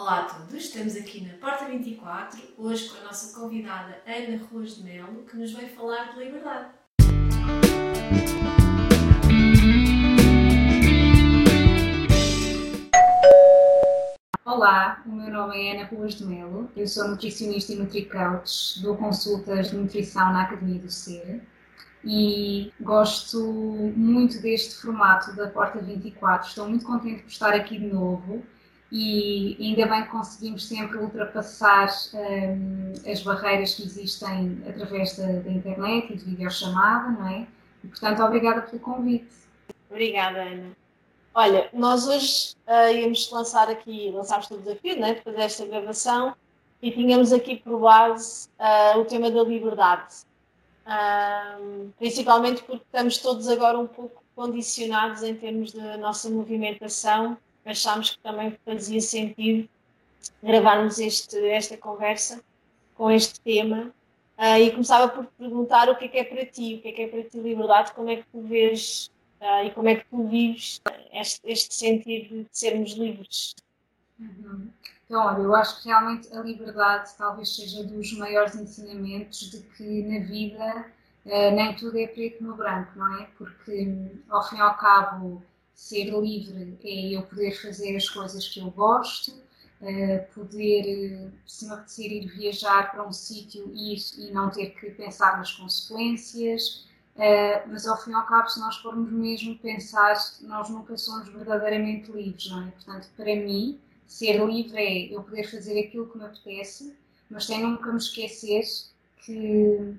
Olá a todos, estamos aqui na Porta 24, hoje com a nossa convidada Ana Ruas de Melo, que nos vai falar de liberdade. Olá, o meu nome é Ana Ruas de Melo, eu sou nutricionista e nutricoach, dou consultas de nutrição na Academia do Ser e gosto muito deste formato da Porta 24. Estou muito contente por estar aqui de novo e ainda bem que conseguimos sempre ultrapassar um, as barreiras que existem através da, da, internet e de videochamada, não é? E, portanto, obrigada pelo convite. Obrigada, Ana. Olha, nós hoje uh, íamos lançar aqui, lançámos o desafio né, de fazer esta gravação e tínhamos aqui por base uh, o tema da liberdade. Uh, principalmente porque estamos todos agora um pouco condicionados em termos da nossa movimentação achámos que também fazia sentido gravarmos este, esta conversa com este tema. Uh, e começava por perguntar o que é que é para ti, o que é que é para ti liberdade, como é que tu vês uh, e como é que tu vives este, este sentido de sermos livres. Uhum. Então, olha, eu acho que realmente a liberdade talvez seja dos maiores ensinamentos de que na vida uh, nem tudo é preto no branco, não é? Porque, ao fim e ao cabo, ser livre é eu poder fazer as coisas que eu gosto, uh, poder, se me apetecer ir viajar para um sítio, ir e não ter que pensar nas consequências. Uh, mas ao fim e ao cabo, se nós formos mesmo pensar, nós nunca somos verdadeiramente livres, não é? Portanto, para mim, ser livre é eu poder fazer aquilo que me apetece, mas sem nunca me esquecer que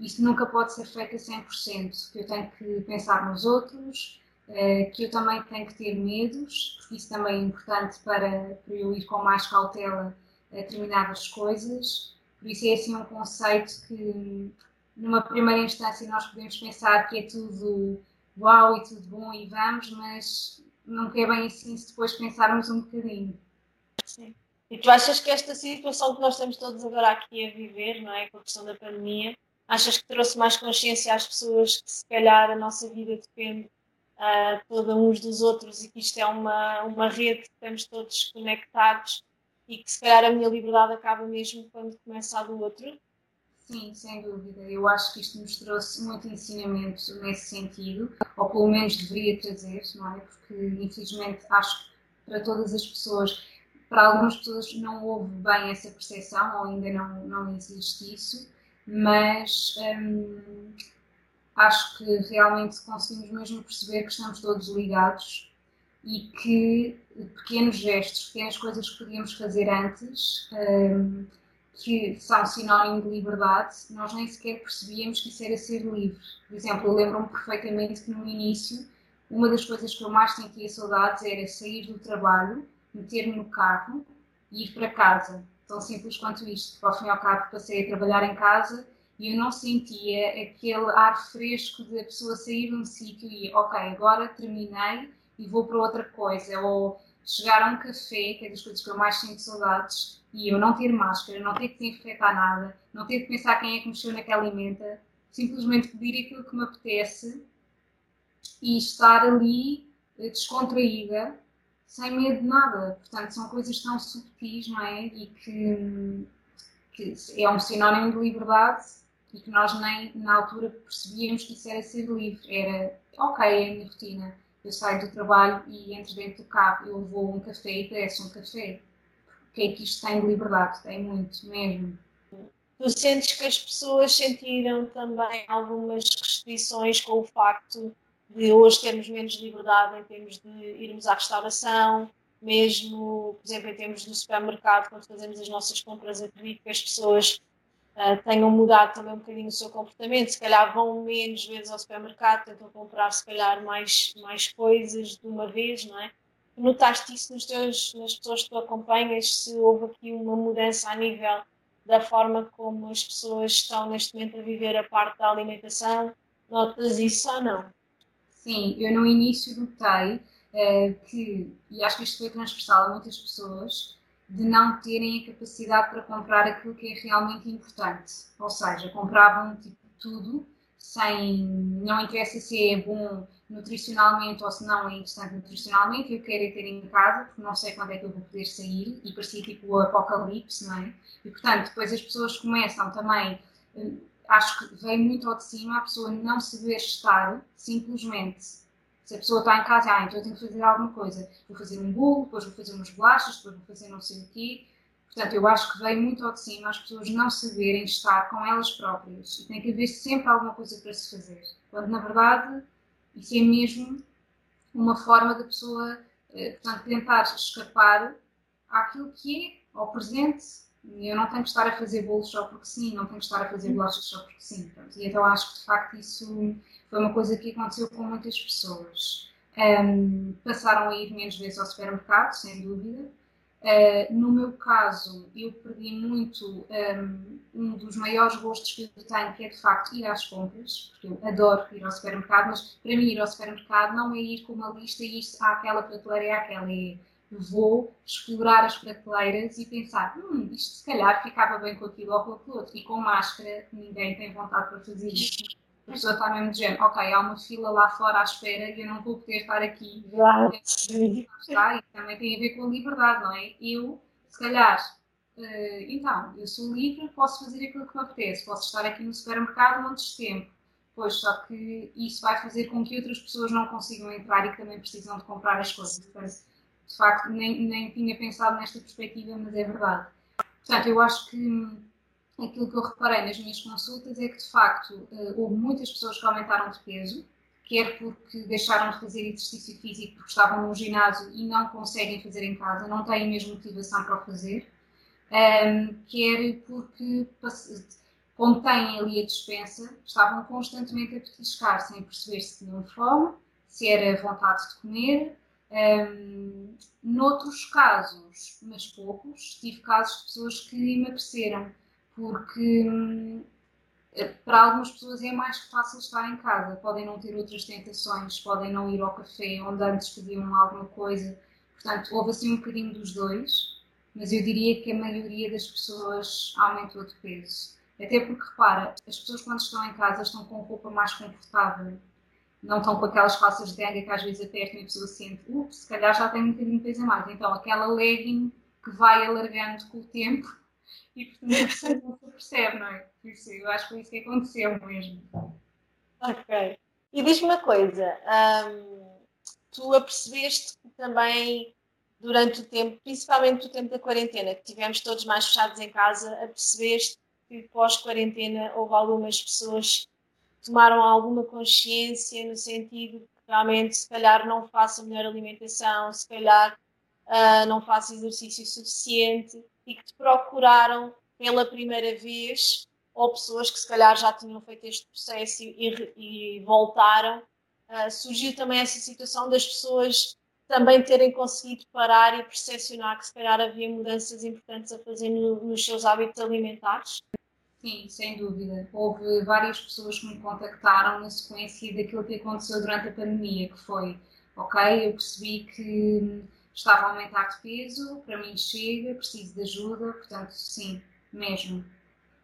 isto nunca pode ser feito a 100%, que eu tenho que pensar nos outros, eh, que eu também tenho que ter medos, porque isso também é importante para, para eu ir com mais cautela a determinadas coisas. Por isso é assim um conceito que, numa primeira instância, nós podemos pensar que é tudo uau e tudo bom e vamos, mas não é bem assim se depois pensarmos um bocadinho. Sim. E tu achas que esta situação que nós estamos todos agora aqui a viver, não é? Com a questão da pandemia, achas que trouxe mais consciência às pessoas que se calhar a nossa vida depende uh, toda uns dos outros e que isto é uma, uma rede que estamos todos conectados e que se calhar a minha liberdade acaba mesmo quando começa a do outro? Sim, sem dúvida. Eu acho que isto nos trouxe muito ensinamento nesse sentido, ou pelo menos deveria trazer, não é? Porque infelizmente acho que para todas as pessoas, para algumas pessoas não houve bem essa percepção, ou ainda não, não existe isso, mas hum, acho que realmente conseguimos mesmo perceber que estamos todos ligados e que pequenos gestos, pequenas coisas que podíamos fazer antes, um, que são sinónimo de liberdade, nós nem sequer percebíamos que isso era ser livre. Por exemplo, eu lembro-me perfeitamente que no início, uma das coisas que eu mais sentia saudades era sair do trabalho, meter-me no carro e ir para casa. Tão simples quanto isto. Ao fim e ao cabo, passei a trabalhar em casa e eu não sentia aquele ar fresco de a pessoa sair de um sítio e, ok, agora terminei e vou para outra coisa, ou chegar a um café, que é das coisas que eu mais sinto saudades, e eu não ter máscara, não ter que desinfetar nada, não ter que pensar quem é que mexeu naquela alimenta, simplesmente pedir aquilo que me apetece e estar ali eh, descontraída, sem medo de nada. Portanto, são coisas tão subtis, não é? E que, que é um sinónimo de liberdade e que nós nem na altura percebíamos que isso era ser livre. Era, ok, é a minha rotina. Eu saio do trabalho e entro dentro do carro, eu vou um café e peço um café. O que é que isto tem de liberdade? Tem muito mesmo. Tu sentes que as pessoas sentiram também algumas restrições com o facto de hoje termos menos liberdade em termos de irmos à restauração, mesmo, por exemplo, em termos do supermercado, quando fazemos as nossas compras, acredito que as pessoas uh, tenham mudado também um bocadinho o seu comportamento, se calhar vão menos vezes ao supermercado, tentam comprar se calhar mais, mais coisas de uma vez, não é? Notaste isso nos teus, nas pessoas que tu acompanhas, se houve aqui uma mudança a nível da forma como as pessoas estão neste momento a viver a parte da alimentação? Notas isso ou não? Sim, eu no início notei uh, que, e acho que isto foi transversal a muitas pessoas, de não terem a capacidade para comprar aquilo que é realmente importante. Ou seja, compravam tipo, tudo sem. Não interessa se é bom, nutricionalmente ou se não é interessante nutricionalmente, eu quero ir ter em casa porque não sei quando é que eu vou poder sair e parecia tipo o apocalipse, não é? E portanto, depois as pessoas começam também, eh, acho que vem muito ao de cima a pessoa não saber estar simplesmente. Se a pessoa está em casa, ah, então eu tenho que fazer alguma coisa. Vou fazer um bolo, depois vou fazer umas bolachas, depois vou fazer não sei o quê. Portanto, eu acho que vem muito ao de cima as pessoas não saberem estar com elas próprias. E tem que haver sempre alguma coisa para se fazer. Quando, na verdade, isso é mesmo uma forma da pessoa, eh, portanto, tentar escapar àquilo que é, ao presente. Eu não tenho que estar a fazer bolos só porque sim, não tenho que estar a fazer bolachas só porque sim. Portanto, e então acho que, de facto, isso foi uma coisa que aconteceu com muitas pessoas. Um, passaram a ir menos vezes ao supermercado, sem dúvida. Uh, no meu caso, eu perdi muito um, um, dos maiores gostos que eu tenho, que é de facto ir às compras, porque eu adoro ir ao supermercado, mas para mim ir ao supermercado não é ir com uma lista e ir àquela prateleira e àquela, é vou explorar as prateleiras e pensar, hum, isto se calhar ficava bem com aquilo ou com aquilo outro, e com máscara ninguém tem vontade para fazer isso a pessoa está mesmo dizendo, ok, há uma fila lá fora à espera e eu não vou poder estar aqui. Claro. Está, e também tem a ver com a liberdade, não é? Eu, se calhar, uh, então, eu sou livre, posso fazer aquilo que me apetece, posso estar aqui no supermercado montes de tempo. Pois, só que isso vai fazer com que outras pessoas não consigam entrar e que também precisam de comprar as coisas. Portanto, de facto, nem, nem tinha pensado nesta perspectiva, mas é verdade. Portanto, eu acho que aquilo que eu reparei nas minhas consultas é que, de facto, eh, houve muitas pessoas que aumentaram de peso, quer porque deixaram de fazer exercício físico porque estavam no ginásio e não conseguem fazer em casa, não têm mesmo motivação para o fazer, ehm, quer porque, como têm ali a dispensa, estavam constantemente a petiscar, sem perceber se tinham fome, se era vontade de comer. Ehm, noutros casos, mas poucos, tive casos de pessoas que emagreceram porque hum, para algumas pessoas é mais fácil estar em casa, podem não ter outras tentações, podem não ir ao café onde antes pediam alguma coisa. Portanto, houve assim um bocadinho dos dois, mas eu diria que a maioria das pessoas aumentou de peso. Até porque, repara, as pessoas quando estão em casa estão com roupa mais confortável, não estão com aquelas calças de ganga que às vezes apertam e a pessoa sente, ups, se calhar já tem um bocadinho de peso a mais. Então, aquela legging que vai alargando com o tempo e portanto não se percebe, não é? Isso, eu acho que foi isso que aconteceu mesmo. Ok. E diz-me uma coisa, hum, tu apercebeste que também durante o tempo, principalmente o tempo da quarentena, que tivemos todos mais fechados em casa, apercebeste que pós-quarentena houve algumas pessoas que tomaram alguma consciência no sentido que realmente se calhar não façam melhor alimentação, se calhar uh, não façam exercício suficiente e que te procuraram pela primeira vez, ou pessoas que se calhar já tinham feito este processo e, e voltaram, uh, surgiu também essa situação das pessoas também terem conseguido parar e percepcionar que se calhar havia mudanças importantes a fazer no, nos seus hábitos alimentares? Sim, sem dúvida. Houve várias pessoas que me contactaram na sequência daquilo que aconteceu durante a pandemia, que foi, ok, eu percebi que estava a aumentar de peso, para mim chega, preciso de ajuda, portanto, sim, mesmo.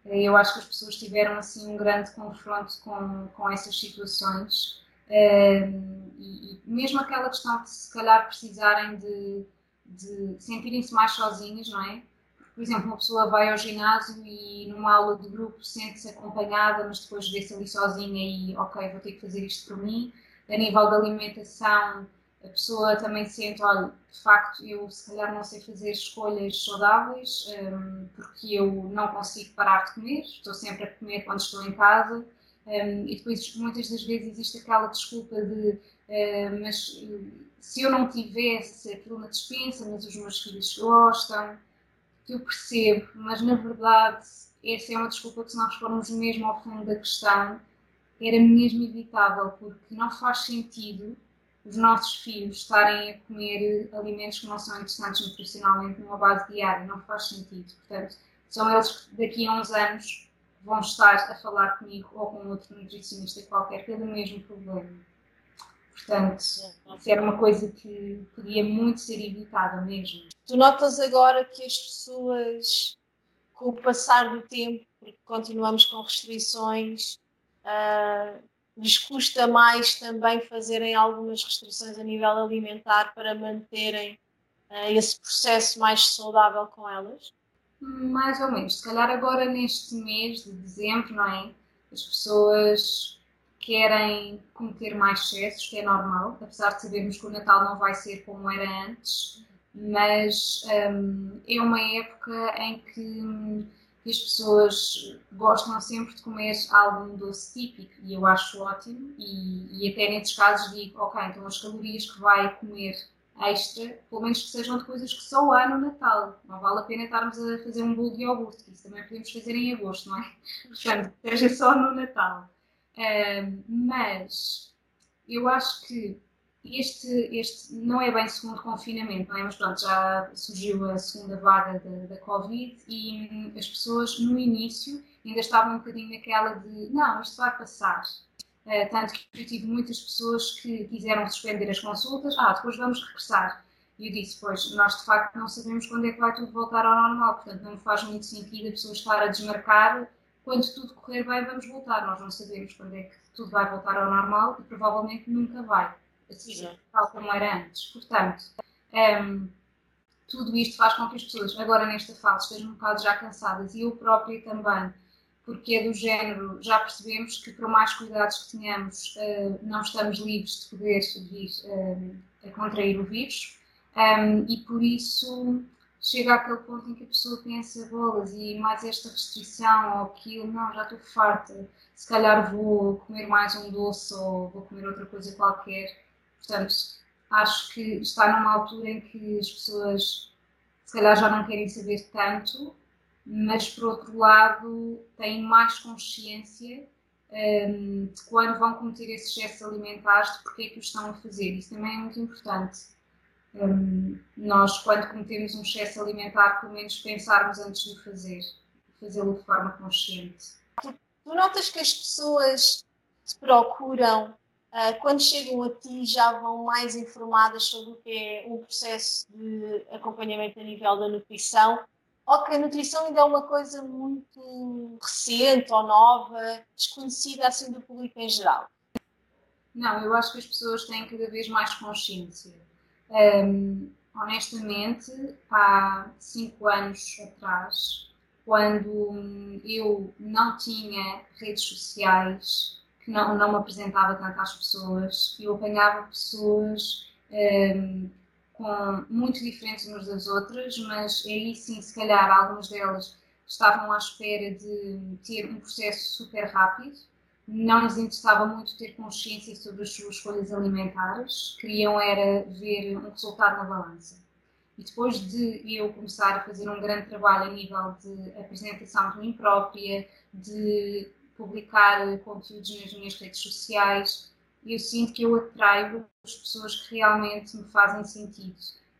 Eu acho que as pessoas tiveram assim um grande confronto com, com essas situações um, e, e, mesmo aquela questão de se calhar precisarem de, de sentirem-se mais sozinhas, não é? Por exemplo, uma pessoa vai ao ginásio e numa aula de grupo sente-se acompanhada, mas depois vê-se ali sozinha e ok, vou ter que fazer isto por mim. A nível da alimentação, a pessoa também sente, olha, de facto, eu se calhar não sei fazer escolhas saudáveis um, porque eu não consigo parar de comer, estou sempre a comer quando estou em casa. Um, e depois, muitas das vezes, existe aquela desculpa de, uh, mas se eu não tivesse aquilo na dispensa, mas os meus filhos gostam, que eu percebo, mas na verdade, essa é uma desculpa que, se nós formos mesmo ao fundo da questão, era mesmo evitável, porque não faz sentido os nossos filhos estarem a comer alimentos que não são interessantes nutricionalmente numa base diária, não faz sentido. Portanto, são eles que daqui a uns anos vão estar a falar comigo ou com outro nutricionista qualquer pelo mesmo problema. Portanto, isso era uma coisa que podia muito ser evitada mesmo. Tu notas agora que as pessoas, com o passar do tempo, porque continuamos com restrições, uh, lhes custa mais também fazerem algumas restrições a nível alimentar para manterem uh, esse processo mais saudável com elas? Mais ou menos. Se calhar agora neste mês de dezembro, não é? As pessoas querem cometer mais excessos, que é normal, apesar de sabermos que o Natal não vai ser como era antes, mas um, é uma época em que as pessoas gostam sempre de comer algum doce típico e eu acho ótimo e, e até nesses casos digo, ok, então as calorias que vai comer extra, pelo menos que sejam de coisas que só há no Natal. Não vale a pena estarmos a fazer um bolo de iogurte, que isso também podemos fazer em agosto, não é? Portanto, seja só no Natal. Mas eu acho que este, este não é bem segundo confinamento, não é? Mas pronto, já surgiu a segunda vaga da, da Covid e hum, as pessoas no início ainda estavam um bocadinho naquela de não, isto vai passar. Uh, tanto que eu tive muitas pessoas que quiseram suspender as consultas, ah, depois vamos regressar. E eu disse, pois, nós de facto não sabemos quando é que vai tudo voltar ao normal, portanto não faz muito sentido a pessoa estar a desmarcar quando tudo correr bem vamos voltar. Nós não sabemos quando é que tudo vai voltar ao normal e provavelmente nunca vai assim, tal como era antes. Portanto, um, ehm, tudo isto faz com que as pessoas, agora nesta fase, estejam um bocado já cansadas. E eu própria também, porque é do género, já percebemos que por mais cuidados que tenhamos, uh, não estamos livres de poder vir uh, a contrair o vírus. Um, ehm, e por isso chega àquele ponto em que a pessoa pensa bolas e mais esta restrição ou aquilo, não, já estou farta, se calhar vou comer mais um doce ou vou comer outra coisa qualquer Portanto, acho que está numa altura em que as pessoas se calhar já não querem saber tanto, mas por outro lado têm mais consciência um, de quando vão cometer esses excessos alimentares, de porque é que o estão a fazer. Isso também é muito importante. Um, nós, quando cometemos um excesso alimentar, pelo menos pensarmos antes de o fazer, fazê-lo de forma consciente. Tu, tu notas que as pessoas te procuram quando chegam a ti já vão mais informadas sobre o que é um processo de acompanhamento a nível da nutrição, ou que a nutrição ainda é uma coisa muito recente ou nova, desconhecida assim do público em geral? Não, eu acho que as pessoas têm cada vez mais consciência. Um, honestamente, há cinco anos atrás, quando eu não tinha redes sociais, que não, não me apresentava tanto às pessoas. Eu apanhava pessoas um, ehm, com, muito diferentes umas das outras, mas aí sim, se calhar, algumas delas estavam à espera de ter um processo super rápido, não lhes interessava muito ter consciência sobre as suas escolhas alimentares, queriam era ver um resultado na balança. E depois de eu começar a fazer um grande trabalho a nível de apresentação de mim própria, de publicar conteúdos nas minhas redes sociais, eu sinto que eu atraio as pessoas que realmente me fazem sentido.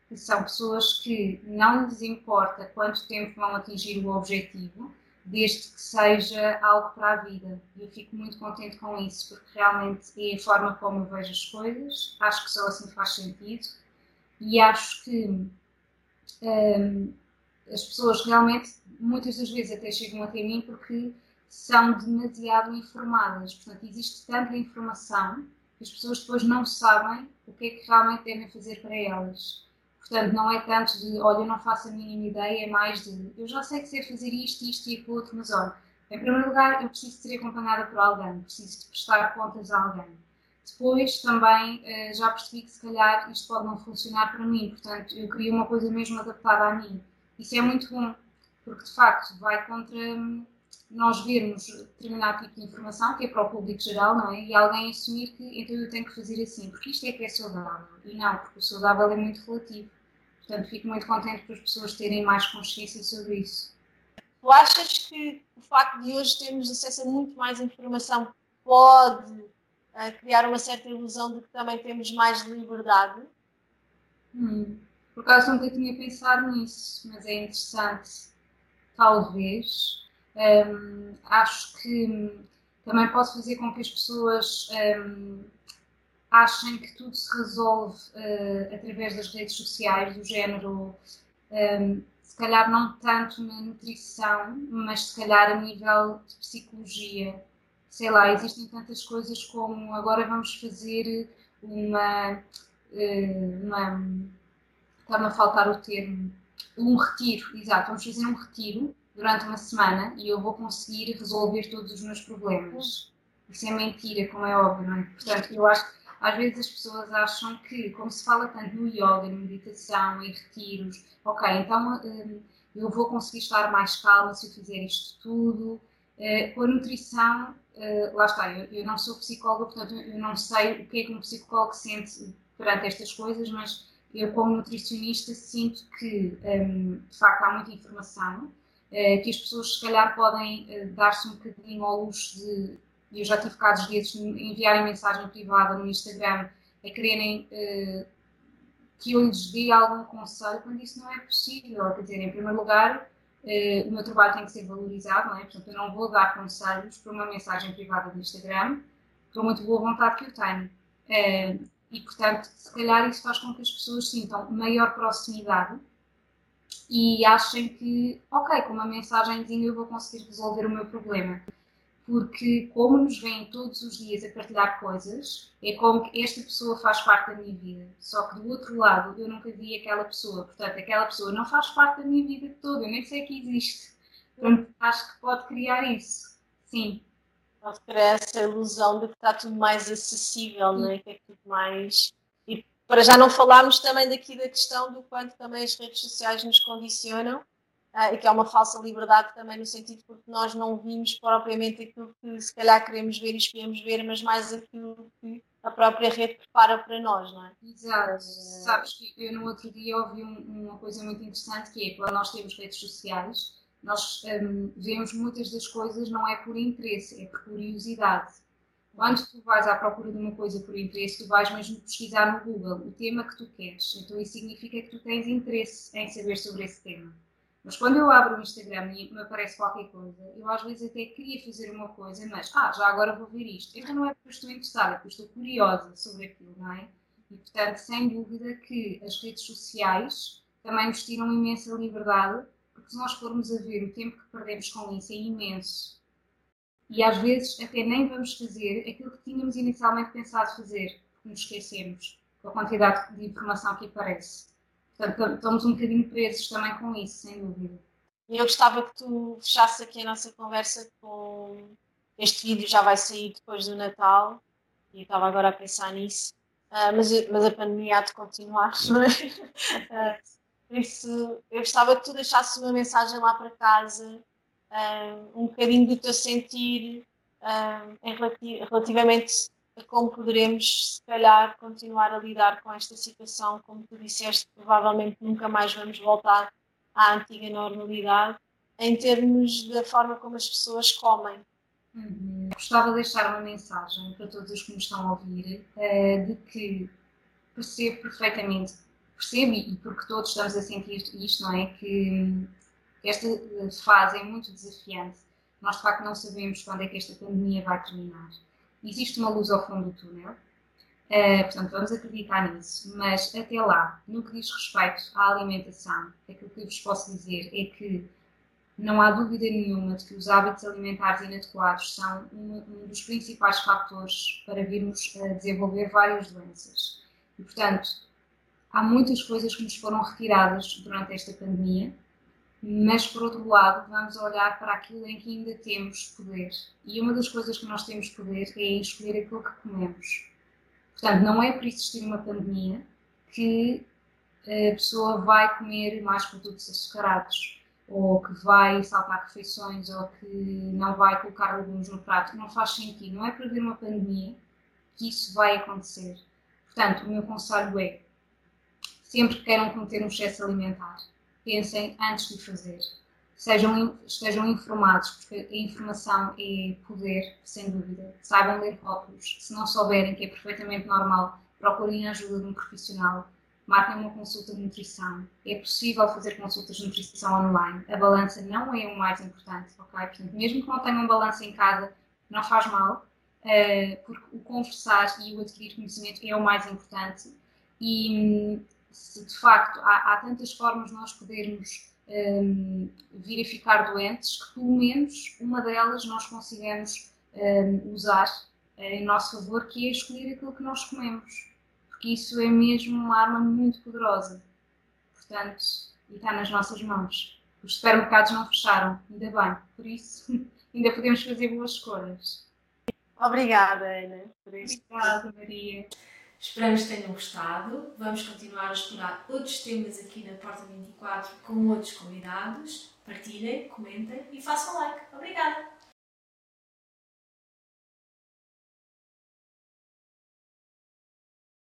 Que são pessoas que não lhes importa quanto tempo vão atingir o objetivo, desde que seja algo para a vida. E eu fico muito contente com isso, porque realmente é a forma como eu vejo as coisas, acho que só assim faz sentido, e acho que hum, as pessoas realmente, muitas das vezes até chegam até mim porque são demasiado informadas. Portanto, existe tanta informação que as pessoas depois não sabem o que é que realmente devem fazer para elas. Portanto, não é tanto de, olha, eu não faço a mínima ideia, é mais de, eu já sei que sei fazer isto, isto e aquilo outro, mas olha, em primeiro lugar, eu preciso ser acompanhada por alguém, preciso de prestar contas a alguém. Depois, também, eh, já percebi que se calhar isto pode não funcionar para mim, portanto, eu queria uma coisa mesmo adaptada a mim. Isso é muito bom, porque de facto vai contra nós vermos determinado tipo de informação, que é para o público geral, não é? E alguém assumir que então eu tenho que fazer assim, porque isto é que é saudável. E não, porque o saudável é muito relativo. Portanto, fico muito contente por as pessoas terem mais consciência sobre isso. Tu achas que o facto de hoje termos acesso a muito mais informação pode uh, criar uma certa ilusão de que também temos mais liberdade? Hum, por acaso nunca tinha pensado nisso, mas é interessante. Talvez. Um, acho que também pode fazer com que as pessoas um, achem que tudo se resolve uh, através das redes sociais, do género, um, se calhar não tanto na nutrição, mas se calhar a nível de psicologia. sei lá, existem tantas coisas como agora vamos fazer uma. Eh, uma está-me a faltar o termo. Um retiro, exato, vamos fazer um retiro durante uma semana e eu vou conseguir resolver todos os meus problemas. Isso é mentira, como é óbvio, não é? Portanto, eu acho que às vezes as pessoas acham que, como se fala tanto no yoga, na meditação, em retiros, ok, então hum, eu vou conseguir estar mais calma se eu fizer isto tudo. Uh, com a nutrição, uh, lá está, eu, eu, não sou psicóloga, portanto eu não sei o que é que um psicólogo sente perante estas coisas, mas eu, como nutricionista, sinto que um, de facto há muita informação, que as pessoas se calhar podem dar-se um bocadinho ao luxo de eu já tive casos desses enviarem mensagem privada no Instagram a quererem uh, que eu lhes dê algum conselho quando isso não é possível. Quer dizer, em primeiro lugar, o meu trabalho tem que ser valorizado, não é? Portanto, eu não vou dar conselhos por uma mensagem privada do Instagram, com muito boa vontade que eu tenho. E, portanto, se calhar isso faz com que as pessoas sintam maior proximidade e achem que, ok, com uma mensagenzinha eu vou conseguir resolver o meu problema porque como nos vêm todos os dias a partilhar coisas, é como que esta pessoa faz parte da minha vida. Só que do outro lado eu nunca vi aquela pessoa, portanto aquela pessoa não faz parte da minha vida toda, eu nem sei que existe. Portanto, acho que pode criar isso. Sim. Criar essa ilusão de que está tudo mais acessível, não é? que é tudo mais. E para já não falarmos também daqui da questão do quanto também as redes sociais nos condicionam uh, e que é uma falsa liberdade também no sentido porque nós não vimos propriamente aquilo que se calhar queremos ver e escolhemos ver, mas mais aquilo que a própria rede prepara para nós, não é? Exato. Uh... Sabes que eu no outro dia ouvi um, uma coisa muito interessante que é quando nós temos redes sociais, nós um, vemos muitas das coisas não é por interesse, é por curiosidade. Quando tu vais à procura de uma coisa por interesse, tu vais mesmo pesquisar no Google o tema que tu queres. Então isso significa que tu tens interesse em saber sobre esse tema. Mas quando eu abro o Instagram e me aparece qualquer coisa, eu às vezes até queria fazer uma coisa, mas ah, já agora vou ver isto. Então não é porque estou interessada, é porque estou curiosa sobre aquilo, não é? E portanto, sem dúvida que as redes sociais também nos tiram imensa liberdade, porque se nós formos a ver o tempo que perdemos com isso é imenso. E às vezes até nem vamos fazer aquilo que tínhamos inicialmente pensado fazer, porque nos esquecemos com a quantidade de informação que aparece. Portanto, estamos um bocadinho presos também com isso, sem dúvida. Eu gostava que tu fechasses aqui a nossa conversa com. Este vídeo já vai sair depois do Natal e estava agora a pensar nisso, uh, mas, mas a pandemia há de continuar, não é? Uh, por isso, eu gostava que tu deixasses uma mensagem lá para casa, uh, um bocadinho do teu sentir em relati relativamente como poderemos, se calhar, continuar a lidar com esta situação. Como tu disseste, provavelmente nunca mais vamos voltar à antiga normalidade, em termos da forma como as pessoas comem. Uhum. Gostava de deixar uma mensagem para todos os que nos estão a ouvir, uh, de que percebo perfeitamente, percebo e porque todos estamos a sentir isto, não é? Que esta fase é muito desafiante. Nós, de facto, não sabemos quando é que esta pandemia vai terminar existe uma luz ao fundo do túnel. Uh, portanto, vamos acreditar nisso. Mas até lá, no que diz respeito à alimentação, aquilo que eu vos posso dizer é que não há dúvida nenhuma de que os hábitos alimentares inadequados são um, um dos principais fatores para virmos a desenvolver várias doenças. E, portanto, há muitas coisas que nos foram retiradas durante esta pandemia mas por outro lado vamos olhar para aquilo em que ainda temos poder. E uma das coisas que nós temos poder é escolher aquilo que comemos. Portanto, não é por existir uma pandemia que a pessoa vai comer mais produtos açucarados, ou que vai saltar refeições, ou que não vai colocar legumes no prato. Não faz sentido. Não é por haver uma pandemia que isso vai acontecer. Portanto, o meu conselho é sempre que queiram cometer um excesso alimentar, pensem antes de fazer. Sejam, estejam informados, porque a informação é poder, sem dúvida. Saibam ler rótulos. Se não souberem, que é perfeitamente normal, procurem a ajuda de um profissional. Marquem uma consulta de nutrição. É possível fazer consultas de nutrição online. A balança não é o mais importante, ok? Portanto, mesmo que não tenham balança em casa, não faz mal, uh, porque o conversar e o adquirir conhecimento é o mais importante. E se de facto há, há tantas formas de nós podermos um, vir a ficar doentes, que pelo menos uma delas nós consigamos um, usar em nosso favor, que é escolher aquilo que nós comemos. Porque isso é mesmo uma arma muito poderosa. Portanto, e está nas nossas mãos. Os supermercados não fecharam, ainda bem. Por isso, ainda podemos fazer boas escolhas. Obrigada, Ana, por isso. Obrigada, Maria. Esperamos que tenham gostado. Vamos continuar a explorar outros temas aqui na Porta 24 com outros convidados. Partilhem, comentem e façam like. Obrigada!